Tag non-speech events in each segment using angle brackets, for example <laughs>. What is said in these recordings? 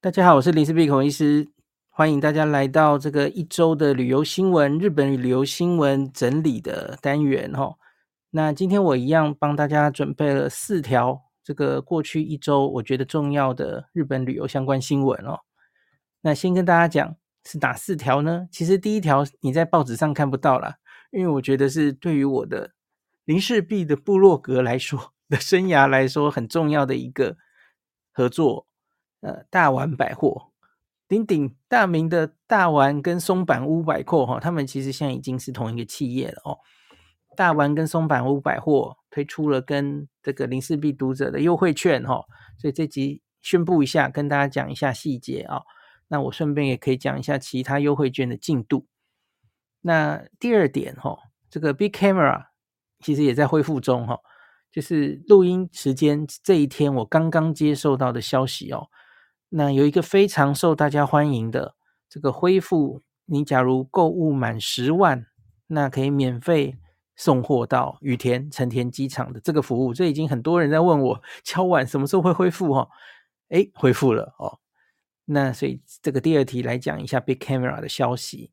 大家好，我是林氏碧孔医师，欢迎大家来到这个一周的旅游新闻，日本旅游新闻整理的单元哈。那今天我一样帮大家准备了四条这个过去一周我觉得重要的日本旅游相关新闻哦。那先跟大家讲是哪四条呢？其实第一条你在报纸上看不到啦，因为我觉得是对于我的林氏璧的部落格来说 <laughs> 的生涯来说很重要的一个合作。呃，大丸百货，鼎鼎大名的大丸跟松坂屋百货哈，他们其实现在已经是同一个企业了哦。大丸跟松坂屋百货推出了跟这个零四 B 读者的优惠券哈，所以这集宣布一下，跟大家讲一下细节啊。那我顺便也可以讲一下其他优惠券的进度。那第二点哈，这个 Big Camera 其实也在恢复中哈，就是录音时间这一天我刚刚接受到的消息哦。那有一个非常受大家欢迎的这个恢复，你假如购物满十万，那可以免费送货到羽田成田机场的这个服务，这已经很多人在问我敲碗什么时候会恢复哈？诶，恢复了哦。那所以这个第二题来讲一下 Big Camera 的消息。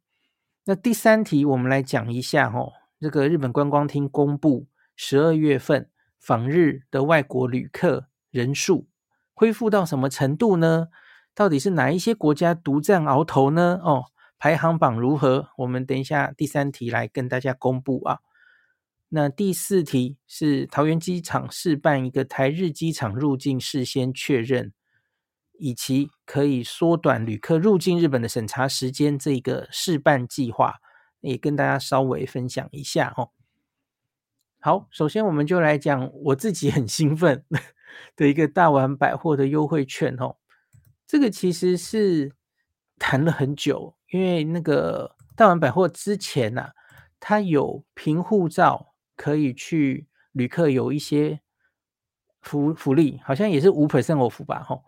那第三题我们来讲一下哈，这个日本观光厅公布十二月份访日的外国旅客人数。恢复到什么程度呢？到底是哪一些国家独占鳌头呢？哦，排行榜如何？我们等一下第三题来跟大家公布啊。那第四题是桃园机场试办一个台日机场入境事先确认，以及可以缩短旅客入境日本的审查时间这个试办计划，也跟大家稍微分享一下哦。好，首先我们就来讲我自己很兴奋。的一个大丸百货的优惠券哦，这个其实是谈了很久，因为那个大丸百货之前呐、啊，它有凭护照可以去旅客有一些福福利，好像也是五 percent of 吧，吼，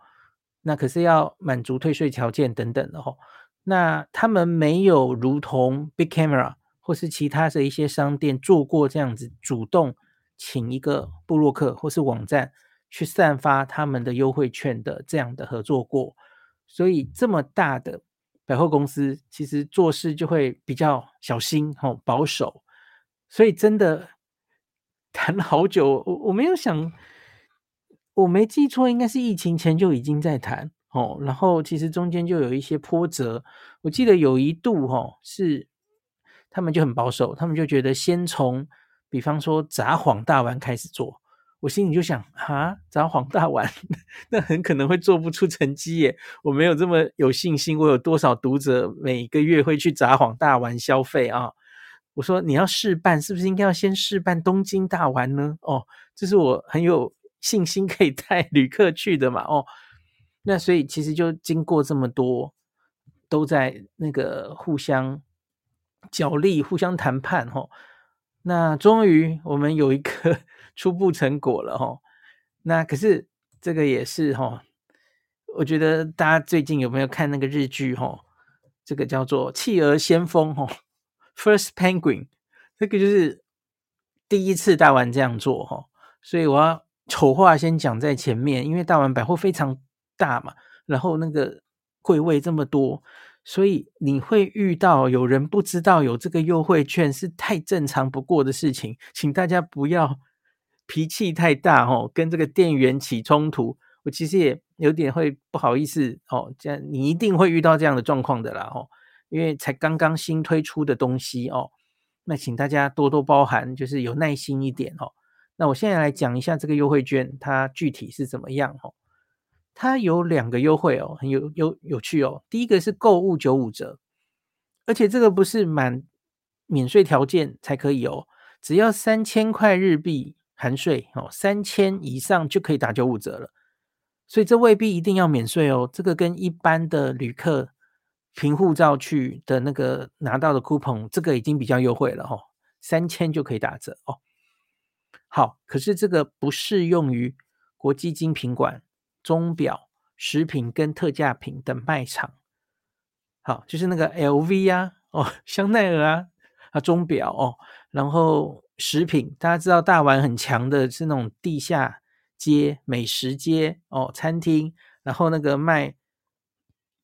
那可是要满足退税条件等等的吼，那他们没有如同 Big Camera 或是其他的一些商店做过这样子，主动请一个部落客或是网站。去散发他们的优惠券的这样的合作过，所以这么大的百货公司其实做事就会比较小心哦，保守，所以真的谈了好久。我我没有想，我没记错，应该是疫情前就已经在谈哦。然后其实中间就有一些波折，我记得有一度哦，是他们就很保守，他们就觉得先从比方说札幌大丸开始做。我心里就想，哈，札幌大丸，<laughs> 那很可能会做不出成绩耶。我没有这么有信心。我有多少读者每个月会去札幌大丸消费啊？我说你要试办，是不是应该要先试办东京大丸呢？哦，这是我很有信心可以带旅客去的嘛。哦，那所以其实就经过这么多，都在那个互相角力、互相谈判。哦，那终于我们有一个。初步成果了哈，那可是这个也是哈，我觉得大家最近有没有看那个日剧哈？这个叫做《企鹅先锋》哈，First Penguin，这个就是第一次大丸这样做哈，所以我要丑话先讲在前面，因为大丸百货非常大嘛，然后那个柜位这么多，所以你会遇到有人不知道有这个优惠券是太正常不过的事情，请大家不要。脾气太大哦，跟这个店员起冲突，我其实也有点会不好意思哦。这样你一定会遇到这样的状况的啦哦，因为才刚刚新推出的东西哦，那请大家多多包涵，就是有耐心一点哦。那我现在来讲一下这个优惠券，它具体是怎么样哦？它有两个优惠哦，很有有有趣哦。第一个是购物九五折，而且这个不是满免税条件才可以哦，只要三千块日币。含税哦，三千以上就可以打九五折了，所以这未必一定要免税哦。这个跟一般的旅客凭护照去的那个拿到的 coupon，这个已经比较优惠了哦，三千就可以打折哦。好，可是这个不适用于国际精品馆、钟表、食品跟特价品的卖场。好，就是那个 LV 啊，哦，香奈儿啊，啊，钟表哦，然后。食品，大家知道大丸很强的是那种地下街、美食街哦，餐厅，然后那个卖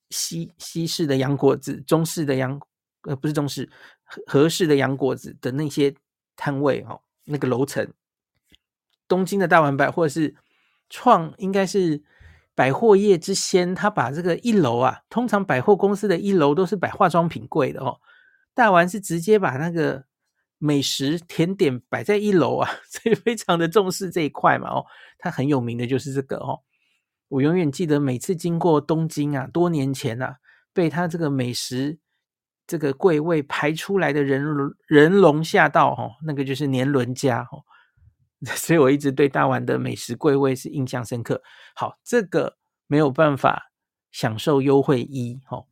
西西式的洋果子、中式的洋呃不是中式和和式的洋果子的那些摊位哦，那个楼层，东京的大丸百货是创应该是百货业之先，他把这个一楼啊，通常百货公司的一楼都是摆化妆品柜的哦，大丸是直接把那个美食甜点摆在一楼啊，<laughs> 所以非常的重视这一块嘛哦，它很有名的就是这个哦。我永远记得每次经过东京啊，多年前啊，被它这个美食这个柜位排出来的人人龙吓到哦，那个就是年轮家哦，<laughs> 所以我一直对大丸的美食柜位是印象深刻。好，这个没有办法享受优惠一哦，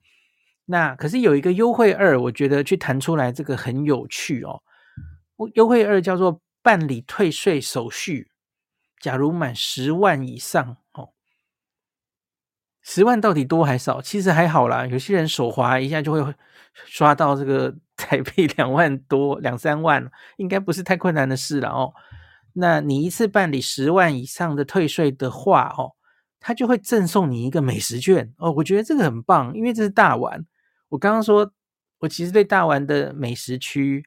那可是有一个优惠二，我觉得去谈出来这个很有趣哦。优惠二叫做办理退税手续，假如满十万以上哦。十万到底多还少？其实还好啦，有些人手滑一下就会刷到这个 <laughs> 台币两万多、两三万，应该不是太困难的事了哦。那你一次办理十万以上的退税的话哦，他就会赠送你一个美食券哦。我觉得这个很棒，因为这是大玩。我刚刚说，我其实对大玩的美食区、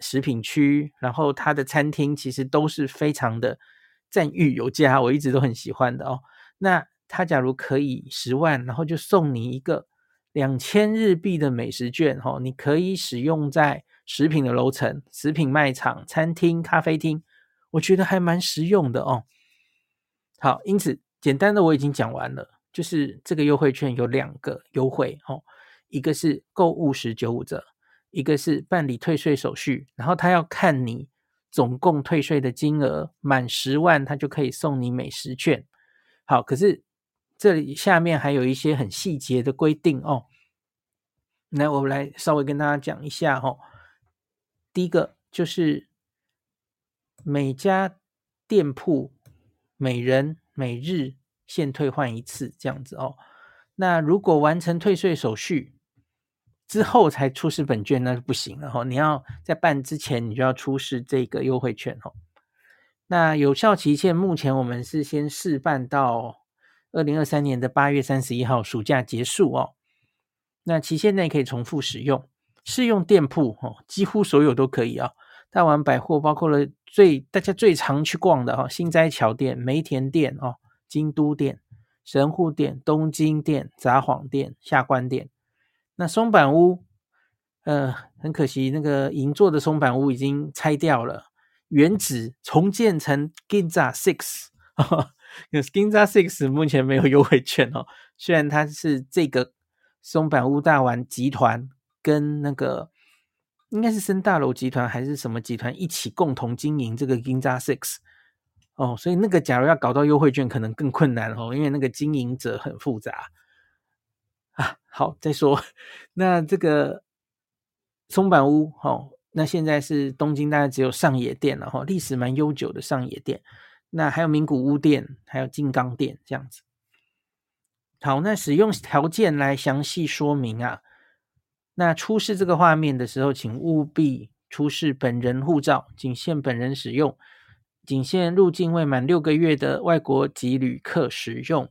食品区，然后它的餐厅其实都是非常的赞誉有加，我一直都很喜欢的哦。那他假如可以十万，然后就送你一个两千日币的美食券，哦，你可以使用在食品的楼层、食品卖场、餐厅、咖啡厅，我觉得还蛮实用的哦。好，因此简单的我已经讲完了，就是这个优惠券有两个优惠哦，一个是购物时九五折，一个是办理退税手续，然后他要看你总共退税的金额满十万，他就可以送你美食券。好，可是。这里下面还有一些很细节的规定哦，那我们来稍微跟大家讲一下哦。第一个就是每家店铺每人每日限退换一次这样子哦。那如果完成退税手续之后才出示本券，那是不行了哦。你要在办之前，你就要出示这个优惠券哦。那有效期限，目前我们是先试办到。二零二三年的八月三十一号，暑假结束哦。那期限内可以重复使用，适用店铺哦，几乎所有都可以啊、哦。大丸百货包括了最大家最常去逛的哈、哦，心斋桥店、梅田店哦，京都店、神户店、东京店、札幌店、下关店。那松板屋，呃，很可惜，那个银座的松板屋已经拆掉了，原址重建成 Ginza Six 有。<laughs> Ginza Six 目前没有优惠券哦，虽然它是这个松板屋大丸集团跟那个应该是森大楼集团还是什么集团一起共同经营这个 Ginza Six 哦，所以那个假如要搞到优惠券可能更困难哦，因为那个经营者很复杂。好，再说 <laughs> 那这个松坂屋哦，那现在是东京大概只有上野店了哈，历史蛮悠久的上野店。那还有名古屋店，还有金刚店这样子。好，那使用条件来详细说明啊。那出示这个画面的时候，请务必出示本人护照，仅限本人使用，仅限入境未满六个月的外国籍旅客使用。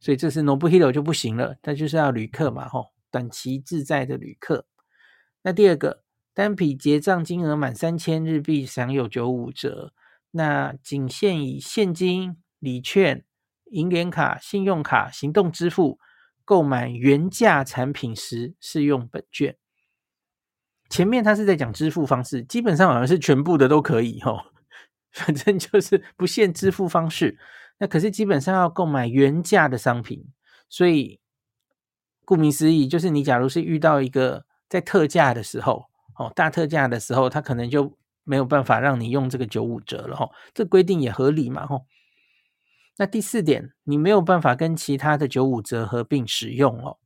所以这是 Nobuhiro 就不行了，他就是要旅客嘛，吼，短期自在的旅客。那第二个，单笔结账金额满三千日币，享有九五折。那仅限以现金、礼券、银联卡、信用卡、行动支付购买原价产品时适用本券。前面他是在讲支付方式，基本上好像是全部的都可以吼，<laughs> 反正就是不限支付方式。那可是基本上要购买原价的商品，所以顾名思义，就是你假如是遇到一个在特价的时候，哦，大特价的时候，他可能就。没有办法让你用这个九五折了哈，这规定也合理嘛哈。那第四点，你没有办法跟其他的九五折合并使用哦，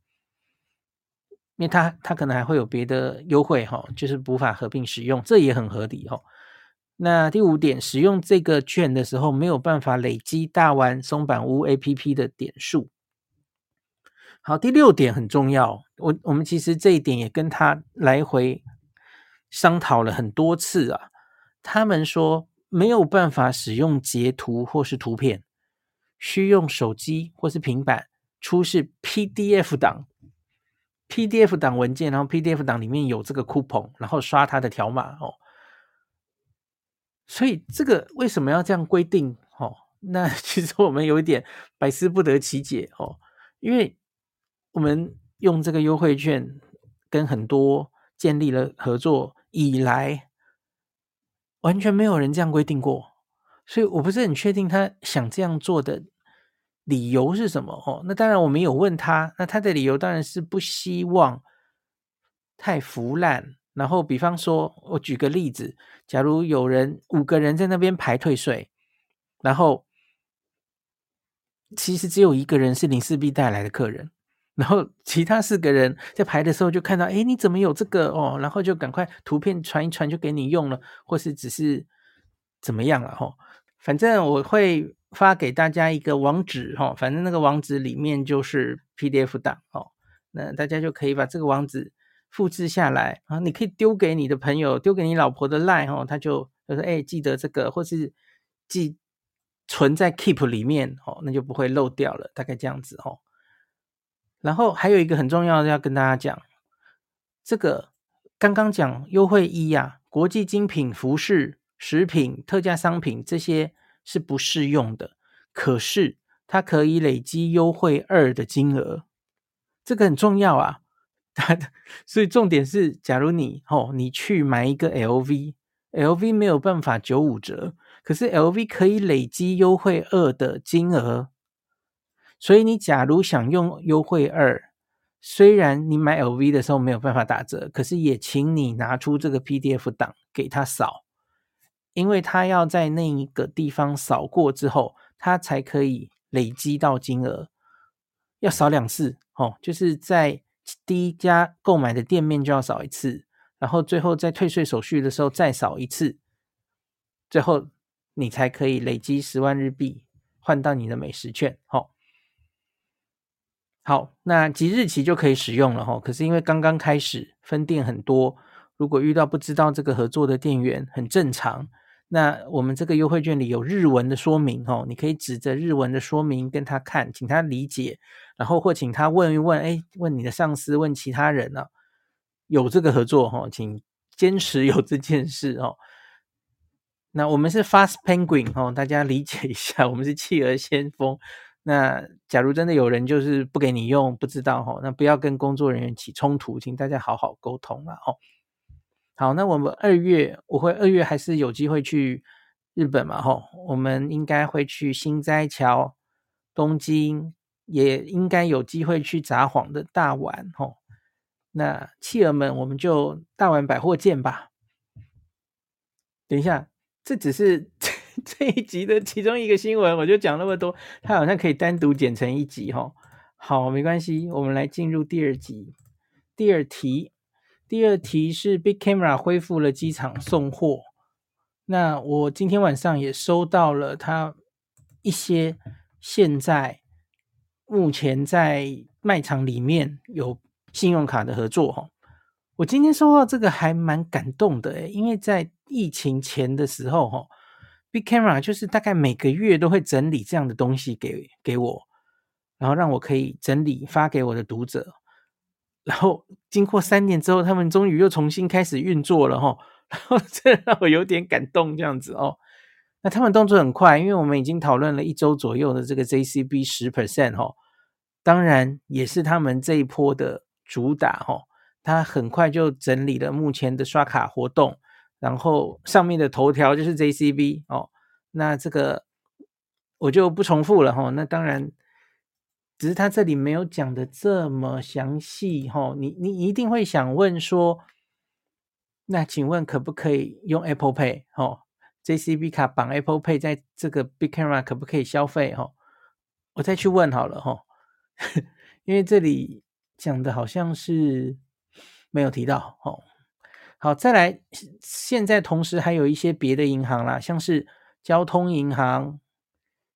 因为它它可能还会有别的优惠哈，就是无法合并使用，这也很合理哈。那第五点，使用这个券的时候没有办法累积大丸松板屋 APP 的点数。好，第六点很重要，我我们其实这一点也跟他来回。商讨了很多次啊，他们说没有办法使用截图或是图片，需用手机或是平板出示 PDF 档 PDF 档文件，然后 PDF 档里面有这个 coupon，然后刷它的条码哦。所以这个为什么要这样规定？哦，那 <laughs> 其实我们有一点百思不得其解哦，因为我们用这个优惠券跟很多建立了合作以来，完全没有人这样规定过，所以我不是很确定他想这样做的理由是什么哦。那当然我没有问他，那他的理由当然是不希望太腐烂。然后，比方说，我举个例子，假如有人五个人在那边排退税，然后其实只有一个人是林氏璧带来的客人，然后其他四个人在排的时候就看到，哎，你怎么有这个哦？然后就赶快图片传一传就给你用了，或是只是怎么样了哈？反正我会发给大家一个网址哈，反正那个网址里面就是 PDF 档哦，那大家就可以把这个网址。复制下来啊，你可以丢给你的朋友，丢给你老婆的 line 哦，他就他说哎，记得这个，或是记存在 Keep 里面哦，那就不会漏掉了，大概这样子哦。然后还有一个很重要的要跟大家讲，这个刚刚讲优惠一呀，国际精品、服饰、食品、特价商品这些是不适用的，可是它可以累积优惠二的金额，这个很重要啊。<laughs> 它的，所以重点是，假如你哦，你去买一个 LV，LV 没有办法九五折，可是 LV 可以累积优惠二的金额，所以你假如想用优惠二，虽然你买 LV 的时候没有办法打折，可是也请你拿出这个 PDF 档给他扫，因为他要在那一个地方扫过之后，他才可以累积到金额，要扫两次哦，就是在。第一家购买的店面就要扫一次，然后最后在退税手续的时候再扫一次，最后你才可以累积十万日币换到你的美食券。好，好，那即日起就可以使用了哈。可是因为刚刚开始，分店很多，如果遇到不知道这个合作的店员，很正常。那我们这个优惠券里有日文的说明哦，你可以指着日文的说明跟他看，请他理解，然后或请他问一问，哎，问你的上司，问其他人啊，有这个合作哈，请坚持有这件事哦。那我们是 Fast Penguin 哦，大家理解一下，我们是企鹅先锋。那假如真的有人就是不给你用，不知道哈，那不要跟工作人员起冲突，请大家好好沟通了哦。好，那我们二月我会二月还是有机会去日本嘛？吼，我们应该会去心斋桥、东京，也应该有机会去札幌的大丸。吼，那企鹅们，我们就大丸百货见吧。等一下，这只是 <laughs> 这一集的其中一个新闻，我就讲那么多，它好像可以单独剪成一集。吼，好，没关系，我们来进入第二集，第二题。第二题是 Big Camera 恢复了机场送货，那我今天晚上也收到了他一些现在目前在卖场里面有信用卡的合作哈，我今天收到这个还蛮感动的诶，因为在疫情前的时候哈，Big Camera 就是大概每个月都会整理这样的东西给给我，然后让我可以整理发给我的读者。然后经过三年之后，他们终于又重新开始运作了哈，然后 <laughs> 这让我有点感动这样子哦。那他们动作很快，因为我们已经讨论了一周左右的这个 JCB 十 percent 哈，当然也是他们这一波的主打哈。他很快就整理了目前的刷卡活动，然后上面的头条就是 JCB 哦。那这个我就不重复了哈。那当然。只是他这里没有讲的这么详细哈，你你一定会想问说，那请问可不可以用 Apple Pay 哈？JCB 卡绑 Apple Pay 在这个 Big Camera 可不可以消费哈？我再去问好了哈，<laughs> 因为这里讲的好像是没有提到哦。好，再来，现在同时还有一些别的银行啦，像是交通银行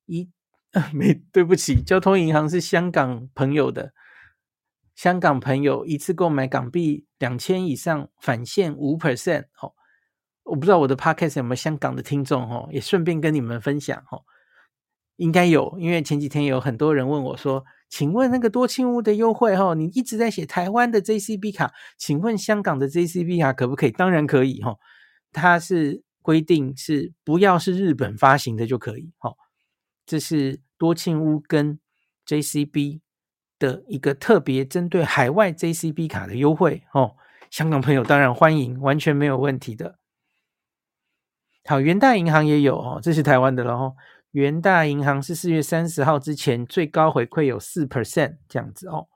一。<laughs> 没，对不起，交通银行是香港朋友的。香港朋友一次购买港币两千以上返现五 percent 哦。我不知道我的 podcast 有没有香港的听众哦，也顺便跟你们分享哦。应该有，因为前几天有很多人问我说，请问那个多庆屋的优惠哦，你一直在写台湾的 JCB 卡，请问香港的 JCB 卡可不可以？当然可以哦，它是规定是不要是日本发行的就可以哦。这是多庆屋跟 JCB 的一个特别针对海外 JCB 卡的优惠哦。香港朋友当然欢迎，完全没有问题的。好，元大银行也有哦，这是台湾的了哦。元大银行是四月三十号之前最高回馈有四 percent 这样子哦。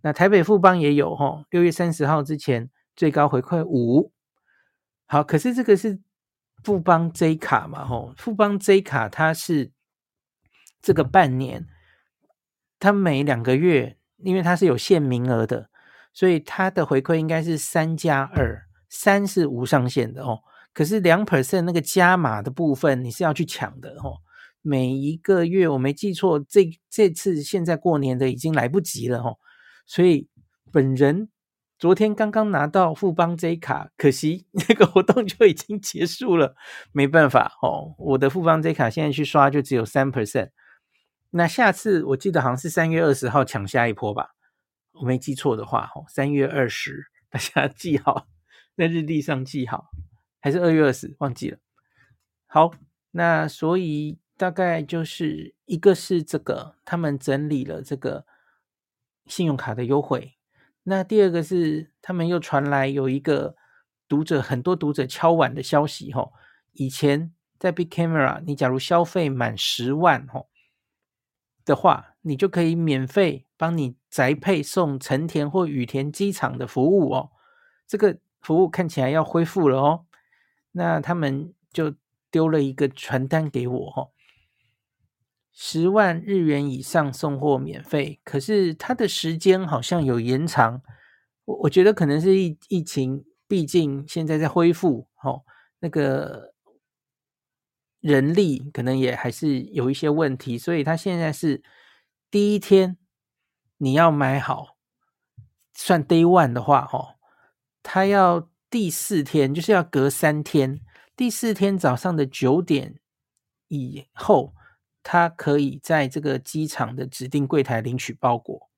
那台北富邦也有哦，六月三十号之前最高回馈五。好，可是这个是富邦 J 卡嘛？吼，富邦 J 卡它是这个半年，他每两个月，因为它是有限名额的，所以他的回馈应该是三加二，三是无上限的哦。可是两 percent 那个加码的部分，你是要去抢的哦。每一个月我没记错，这这次现在过年的已经来不及了哦，所以本人昨天刚刚拿到富邦 J 卡，可惜那个活动就已经结束了，没办法哦。我的富邦 J 卡现在去刷就只有三 percent，那下次我记得好像是三月二十号抢下一波吧，我没记错的话哦，三月二十大家记好，在日历上记好，还是二月二十忘记了。好，那所以。大概就是一个是这个，他们整理了这个信用卡的优惠。那第二个是他们又传来有一个读者很多读者敲碗的消息吼，以前在 Big Camera，你假如消费满十万吼的话，你就可以免费帮你宅配送成田或羽田机场的服务哦。这个服务看起来要恢复了哦。那他们就丢了一个传单给我吼。十万日元以上送货免费，可是它的时间好像有延长。我我觉得可能是疫疫情，毕竟现在在恢复，哦，那个人力可能也还是有一些问题，所以他现在是第一天你要买好，算 day one 的话，哦，他要第四天就是要隔三天，第四天早上的九点以后。他可以在这个机场的指定柜台领取包裹，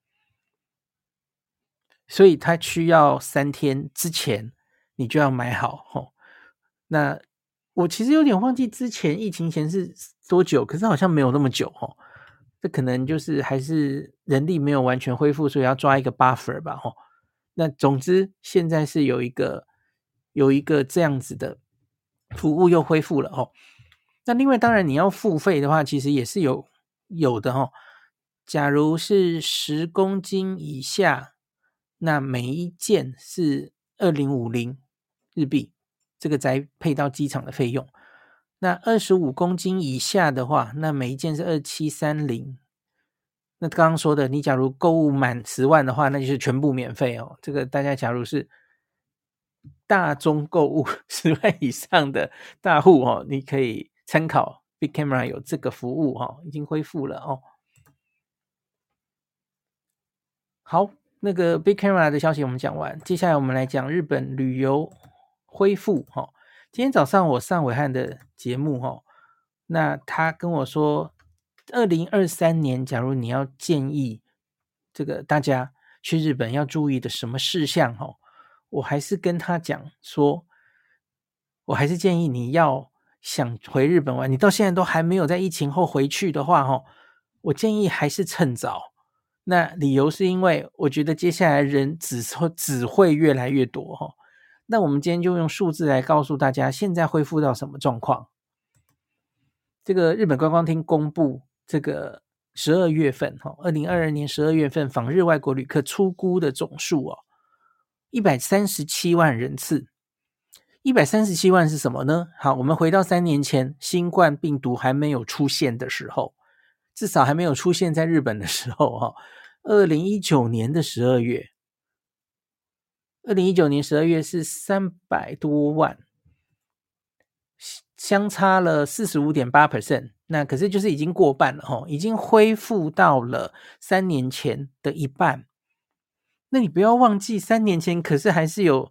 所以他需要三天之前你就要买好哦。那我其实有点忘记之前疫情前是多久，可是好像没有那么久哦。这可能就是还是人力没有完全恢复，所以要抓一个 buffer 吧吼。那总之现在是有一个有一个这样子的服务又恢复了哦。那另外，当然你要付费的话，其实也是有有的哦。假如是十公斤以下，那每一件是二零五零日币，这个宅配到机场的费用。那二十五公斤以下的话，那每一件是二七三零。那刚刚说的，你假如购物满十万的话，那就是全部免费哦。这个大家假如是大宗购物十万以上的大户哦，你可以。参考 Big Camera 有这个服务哈，已经恢复了哦。好，那个 Big Camera 的消息我们讲完，接下来我们来讲日本旅游恢复哈。今天早上我上暐瀚的节目哈，那他跟我说，二零二三年假如你要建议这个大家去日本要注意的什么事项哈，我还是跟他讲说，我还是建议你要。想回日本玩，你到现在都还没有在疫情后回去的话，哈，我建议还是趁早。那理由是因为我觉得接下来人只会只会越来越多，哈。那我们今天就用数字来告诉大家，现在恢复到什么状况？这个日本观光厅公布这个十二月份，哈，二零二二年十二月份访日外国旅客出估的总数哦，一百三十七万人次。一百三十七万是什么呢？好，我们回到三年前新冠病毒还没有出现的时候，至少还没有出现在日本的时候，哈，二零一九年的十二月，二零一九年十二月是三百多万，相差了四十五点八 percent。那可是就是已经过半了，哈，已经恢复到了三年前的一半。那你不要忘记，三年前可是还是有。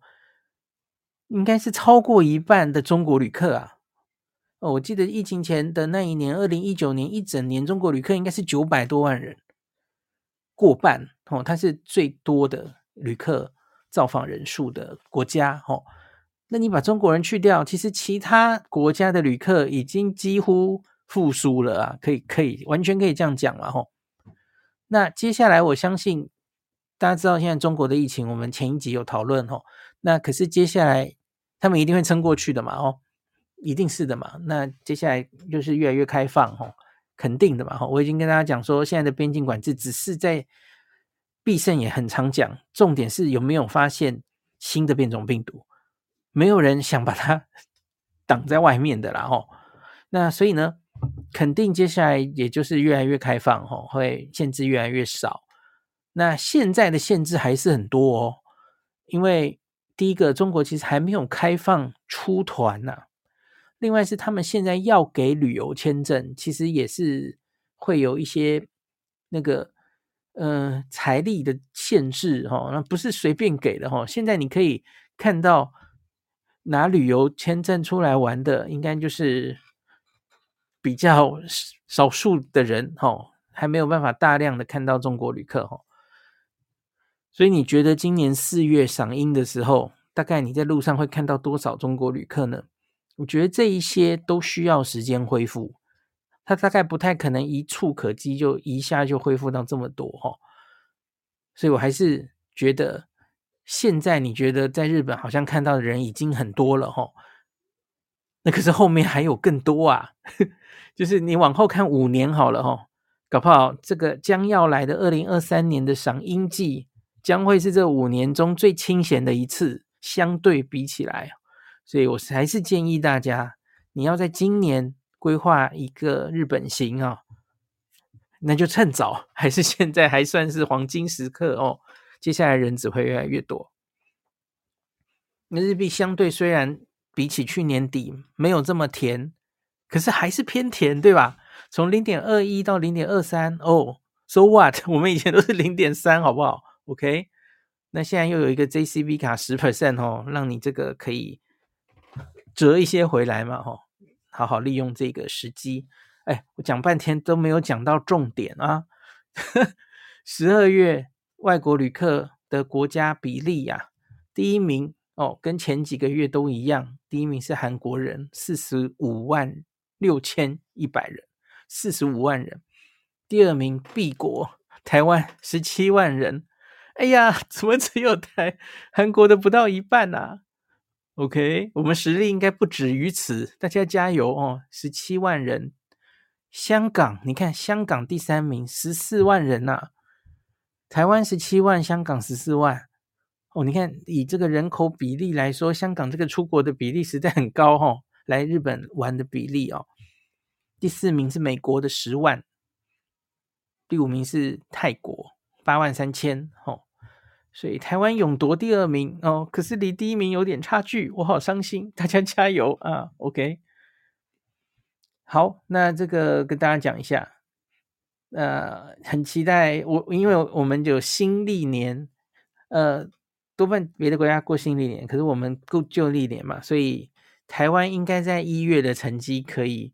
应该是超过一半的中国旅客啊！哦，我记得疫情前的那一年，二零一九年一整年中国旅客应该是九百多万人。过半哦，它是最多的旅客造访人数的国家哦。那你把中国人去掉，其实其他国家的旅客已经几乎复苏了啊，可以可以完全可以这样讲了吼。那接下来我相信大家知道现在中国的疫情，我们前一集有讨论吼。那可是接下来他们一定会撑过去的嘛哦，一定是的嘛。那接下来就是越来越开放吼，肯定的嘛吼。我已经跟大家讲说，现在的边境管制只是在必胜也很常讲，重点是有没有发现新的变种病毒。没有人想把它 <laughs> 挡在外面的啦，吼。那所以呢，肯定接下来也就是越来越开放，吼，会限制越来越少。那现在的限制还是很多哦，因为第一个，中国其实还没有开放出团呐。另外是他们现在要给旅游签证，其实也是会有一些那个呃财力的限制，哦，那不是随便给的，哦。现在你可以看到。拿旅游签证出来玩的，应该就是比较少数的人哈，还没有办法大量的看到中国旅客哈。所以你觉得今年四月赏樱的时候，大概你在路上会看到多少中国旅客呢？我觉得这一些都需要时间恢复，它大概不太可能一触可及就一下就恢复到这么多哈。所以我还是觉得。现在你觉得在日本好像看到的人已经很多了齁，那可是后面还有更多啊，<laughs> 就是你往后看五年好了齁，搞不好这个将要来的二零二三年的赏樱季将会是这五年中最清闲的一次，相对比起来，所以我还是建议大家，你要在今年规划一个日本行啊，那就趁早，还是现在还算是黄金时刻哦。接下来人只会越来越多。那日币相对虽然比起去年底没有这么甜，可是还是偏甜，对吧？从零点二一到零点二三，哦，so what？<laughs> 我们以前都是零点三，好不好？OK？那现在又有一个 JCB 卡十 percent 哦，让你这个可以折一些回来嘛，吼，好好利用这个时机。哎，我讲半天都没有讲到重点啊！<laughs> 十二月。外国旅客的国家比例呀、第一名哦，跟前几个月都一样，第一名是韩国人，四十五万六千一百人，四十五万人。第二名 B 国台湾十七万人，哎呀，<laughs> 怎么只有台韩国的不到一半呐、啊？OK，我们实力应该不止于此，大家加油哦！十七万人，香港，你看香港第三名，十四万人呐、啊。台湾十七万，香港十四万，哦，你看以这个人口比例来说，香港这个出国的比例实在很高、哦，来日本玩的比例哦。第四名是美国的十万，第五名是泰国八万三千，哦，所以台湾勇夺第二名哦，可是离第一名有点差距，我好伤心，大家加油啊！OK，好，那这个跟大家讲一下。呃，很期待我，因为我们有新历年，呃，多半别的国家过新历年，可是我们过旧历年嘛，所以台湾应该在一月的成绩可以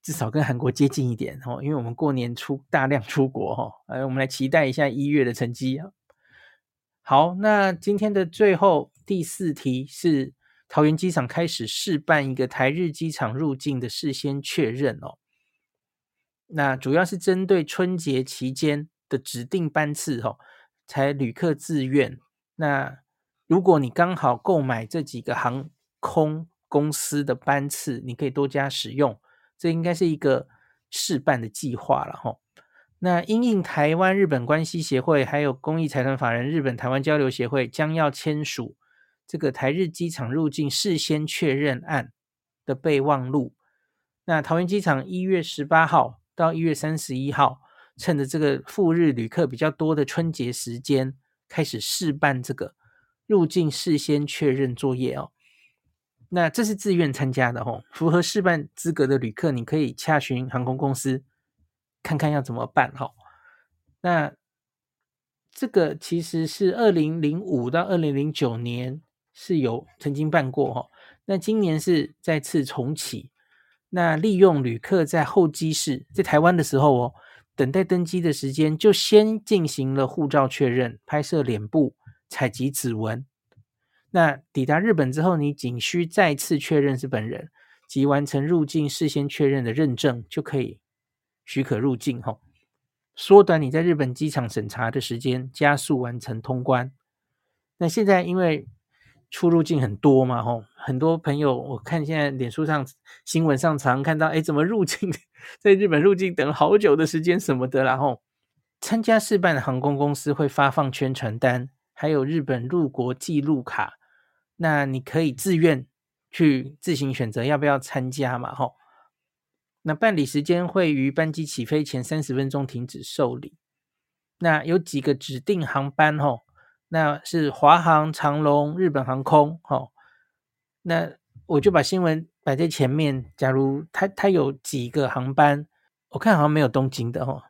至少跟韩国接近一点哦，因为我们过年出大量出国哈，来，我们来期待一下一月的成绩。好，那今天的最后第四题是桃园机场开始试办一个台日机场入境的事先确认哦。那主要是针对春节期间的指定班次哦，才旅客自愿。那如果你刚好购买这几个航空公司的班次，你可以多加使用。这应该是一个试办的计划了哈。那因应台湾日本关系协会还有公益财团法人日本台湾交流协会将要签署这个台日机场入境事先确认案的备忘录。那桃园机场一月十八号。到一月三十一号，趁着这个赴日旅客比较多的春节时间，开始试办这个入境事先确认作业哦。那这是自愿参加的哦，符合试办资格的旅客，你可以洽询航空公司，看看要怎么办哈。那这个其实是二零零五到二零零九年是有曾经办过哈，那今年是再次重启。那利用旅客在候机室，在台湾的时候哦，等待登机的时间，就先进行了护照确认、拍摄脸部、采集指纹。那抵达日本之后，你仅需再次确认是本人，及完成入境事先确认的认证，就可以许可入境。吼，缩短你在日本机场审查的时间，加速完成通关。那现在因为出入境很多嘛，吼，很多朋友我看现在脸书上新闻上常看到，哎，怎么入境？在日本入境等好久的时间什么的，然后参加试办的航空公司会发放宣传单，还有日本入国记录卡，那你可以自愿去自行选择要不要参加嘛，吼。那办理时间会于班机起飞前三十分钟停止受理。那有几个指定航班，吼，那是华航、长龙、日本航空，吼。那我就把新闻。摆在前面。假如他他有几个航班，我看好像没有东京的哦，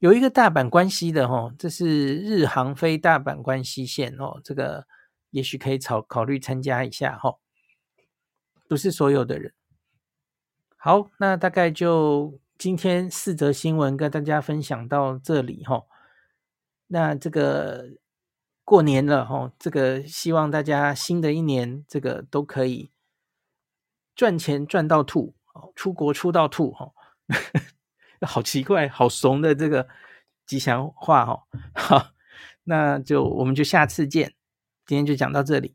有一个大阪关西的哦，这是日航飞大阪关西线哦，这个也许可以考考虑参加一下哈。不是所有的人。好，那大概就今天四则新闻跟大家分享到这里哈。那这个过年了哈，这个希望大家新的一年这个都可以。赚钱赚到吐，哦出国出到吐，哈，<laughs> 好奇怪，好怂的这个吉祥话，哈，好，那就我们就下次见，今天就讲到这里，